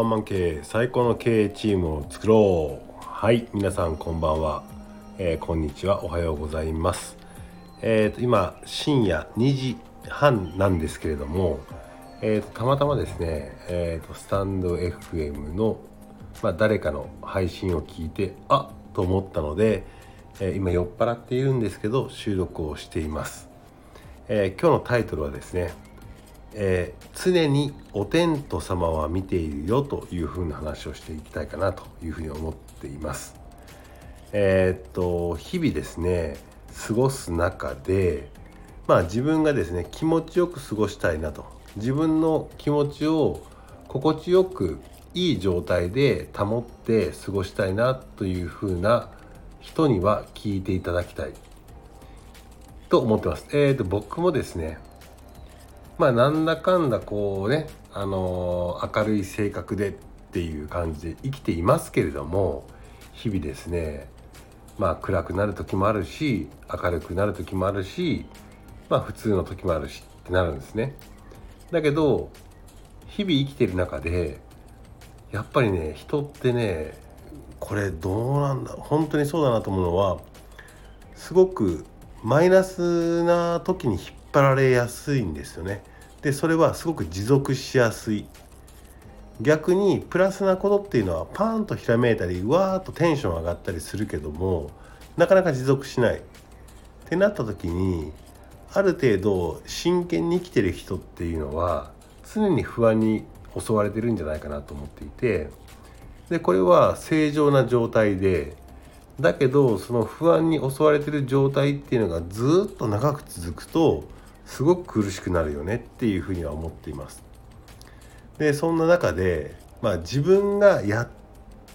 ワンマン経営最高の経営チームを作ろう。はい皆さんこんばんは、えー、こんにちは。おはようございます。えーと、今深夜2時半なんですけれどもえーと、たまたまですね、えーと、スタンド FM の、まあ、誰かの配信を聞いてあっと思ったので、えー、今酔っ払っているんですけど収録をしています、えー、今日のタイトルはですねえー、常にお天道様は見ているよというふうな話をしていきたいかなというふうに思っています。えー、っと日々ですね過ごす中でまあ自分がですね気持ちよく過ごしたいなと自分の気持ちを心地よくいい状態で保って過ごしたいなというふうな人には聞いていただきたいと思ってます。えー、と僕もですねまあなんだかんだこうね、あのー、明るい性格でっていう感じで生きていますけれども日々ですねまあ暗くなる時もあるし明るくなる時もあるしまあ普通の時もあるしってなるんですね。だけど日々生きてる中でやっぱりね人ってねこれどうなんだ本当にそうだなと思うのはすごくマイナスな時に引っ張られやすいんですよね。でそれはすごく持続しやすい逆にプラスなことっていうのはパーンとひらめいたりうわーっとテンション上がったりするけどもなかなか持続しないってなった時にある程度真剣に生きてる人っていうのは常に不安に襲われてるんじゃないかなと思っていてでこれは正常な状態でだけどその不安に襲われてる状態っていうのがずっと長く続くとすごく苦しくなるよねっていうふうには思っています。でそんな中で、まあ、自分がやっ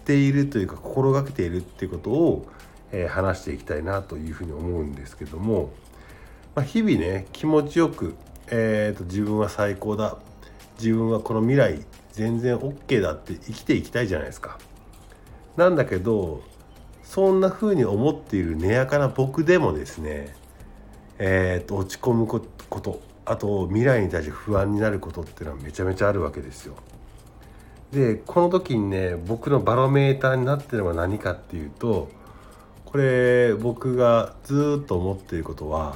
ているというか心がけているっていうことを、えー、話していきたいなというふうに思うんですけども、まあ、日々ね気持ちよく、えーと、自分は最高だ自分はこの未来全然 OK だって生きていきたいじゃないですか。なんだけどそんな風に思っている根やかな僕でもですねえーと、落ち込むことあと未来に対して不安になることっていうのはめちゃめちゃあるわけですよ。でこの時にね僕のバロメーターになってるのは何かっていうとこれ僕がずっと思っていることは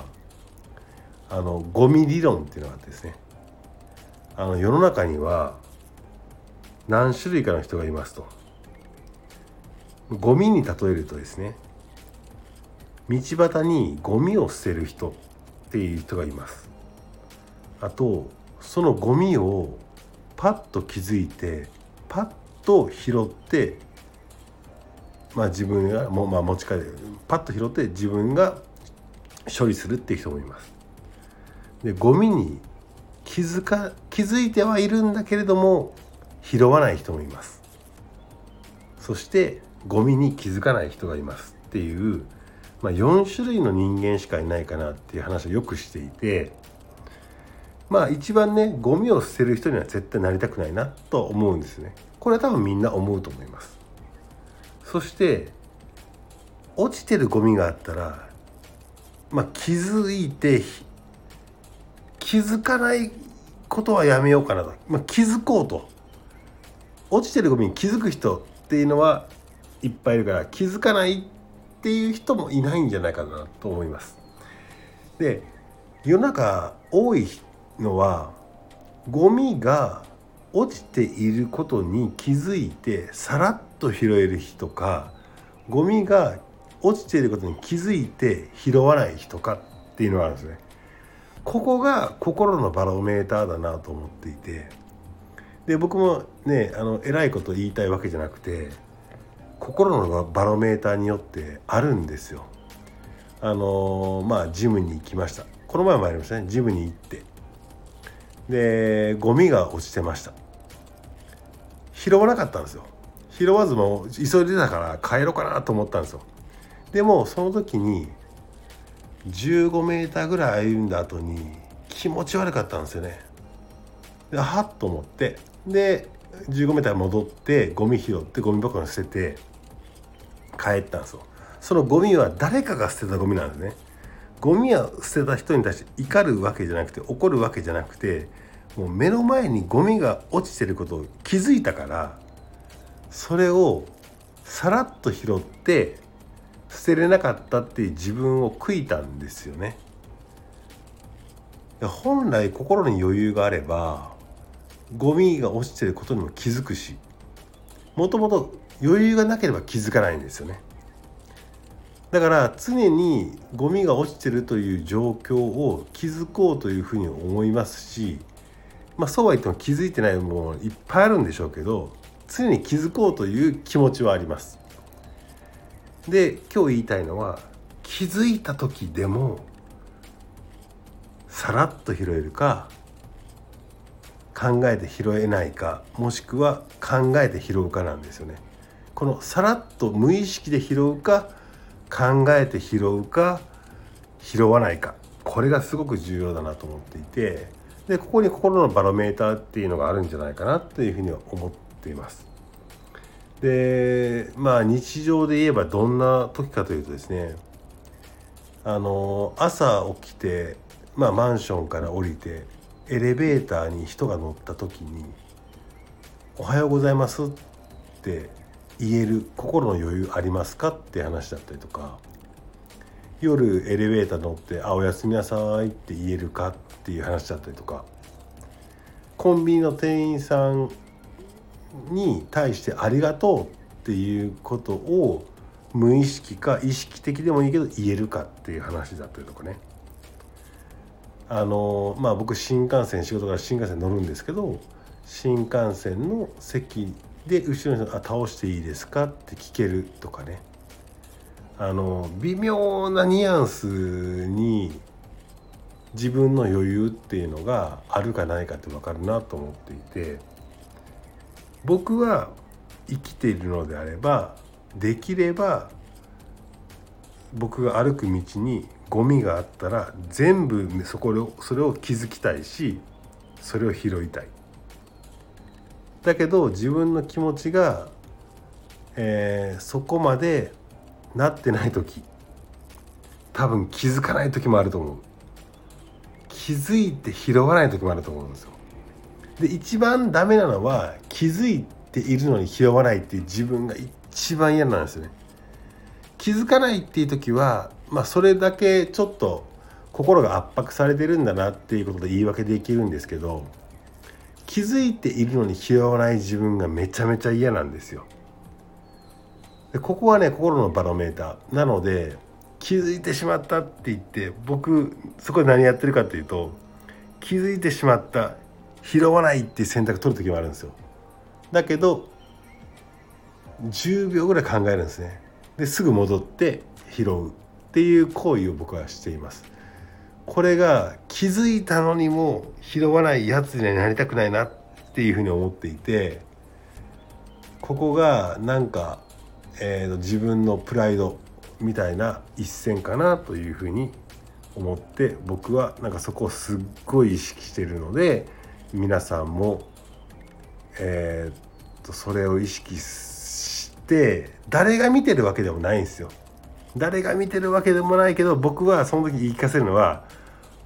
あのゴミ理論っていうのがあってですねあの世の中には何種類かの人がいますとゴミに例えるとですね道端にゴミを捨てる人っていう人がいます。あとそのゴミをパッと気づいてパッと拾ってまあ自分がもうまあ持ち帰る。パッと拾って自分が処理するっていう人もいます。でゴミに気づか気づいてはいるんだけれども拾わない人もいます。そしてゴミに気づかない人がいますっていうまあ、4種類の人間しかいないかなっていう話をよくしていてまあ一番ねゴミを捨てる人には絶対なりたくないなと思うんですね。これは多分みんな思うと思います。そして落ちてるゴミがあったらまあ気づいて気づかないことはやめようかなと、まあ、気づこうと。落ちてるゴミに気づく人っていうのはいっぱいいるから気づかないってっていう人もいないんじゃないかなと思います。で世の中多いのはゴミが落ちていることに気づいてさらっと拾える人かゴミが落ちていることに気づいて拾わない人かっていうのがあるんですね。ここが心のバロメーターだなと思っていてで僕もねあの偉いこと言いたいわけじゃなくて心のバロメーターによってあるんですよ。あの、まあジムに行きました。この前もありましたね。ジムに行って。でゴミが落ちてました。拾わなかったんですよ。拾わずも急いでたから帰ろうかなと思ったんですよ。でもその時に15メーターぐらい歩んだ後に気持ち悪かったんですよね。ではっと思って。で15メーター戻ってゴミ拾ってゴミ箱に捨てて帰ったんですよそのゴミは誰かが捨てたゴミなんですねゴミは捨てた人に対して怒るわけじゃなくて怒るわけじゃなくてもう目の前にゴミが落ちてることを気づいたからそれをさらっと拾って捨てれなかったっていう自分を悔いたんですよね。本来心に余裕があればゴミが落ちてることにも気づくしもともと余裕がなければ気づかないんですよね。だから常にゴミが落ちてるという状況を気づこうというふうに思いますしまあそうは言っても気づいてないものいっぱいあるんでしょうけど常に気づこうという気持ちはあります。で今日言いたいのは気づいた時でもさらっと拾えるか考えて拾えないかもしくは考えて拾うかなんですよね。このさらっと無意識で拾うか考えて拾うか拾わないかこれがすごく重要だなと思っていてでここに心のバロメーターっていうのがあるんじゃないかなというふうには思っています。でまあ日常で言えばどんな時かというとですねあの朝起きて、まあ、マンションから降りてエレベーターに人が乗った時に「おはようございます」って言える心の余裕ありますかって話だったりとか。夜エレベーター乗って「あおやすみなさい」って言えるかっていう話だったりとか。コンビニの店員さんに対して「ありがとう」っていうことを無意識か意識的でもいいけど言えるかっていう話だったりとかね。あのまあ僕新幹線仕事から新幹線乗るんですけど新幹線の席で後ろの人あ倒していいですか?」って聞けるとかねあの微妙なニュアンスに自分の余裕っていうのがあるかないかって分かるなと思っていて僕は生きているのであればできれば僕が歩く道にゴミがあったら全部そこそれを気づきたいしそれを拾いたいだけど自分の気持ちが、えー、そこまでなってない時多分気づかない時もあると思う。気づいて拾わない時もあると思うんですよ。で一番ダメなのは気づいているのに拾わないっていう自分が一番嫌なんですよね。気づかないっていう時はまあそれだけちょっと心が圧迫されてるんだなっていうことで言い訳できるんですけど気づいているのに拾わない自分がめちゃめちゃ嫌なんですよ。でここはね心のバロメーターなので気づいてしまったって言って僕そこで何やってるかっていうと気づいてしまった拾わないっていう選択取る時もあるんですよ。だけど10秒ぐらい考えるんですね。ですぐ戻って拾うっていう行為を僕はしています。これが気づいたのにも拾わないやつにはなりたくないなっていうふうに思っていてここがなんか、えー、自分のプライドみたいな一線かなというふうに思って僕はなんかそこをすっごい意識してるので皆さんも、えー、とそれを意識して誰が見てるわけでもないんですよ。誰が見てるわけでもないけど僕はその時言い聞かせるのは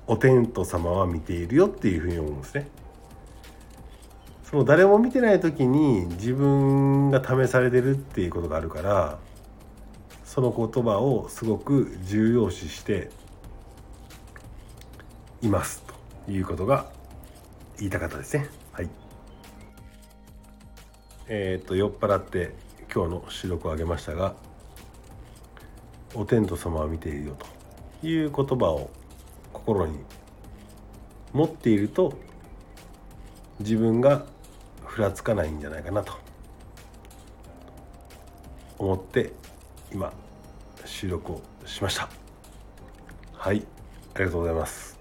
お天道様は見ているよっていうふうに思うんですね。その誰も見てない時に自分が試されてるっていうことがあるからその言葉をすごく重要視していますということが言いたかったですね。はい。えっ、と酔っ払って今日の収録をあげましたが「お天道様は見ているよ」という言葉を心に持っていると自分がふらつかないんじゃないかなと。思って今収録をしました。はいありがとうございます。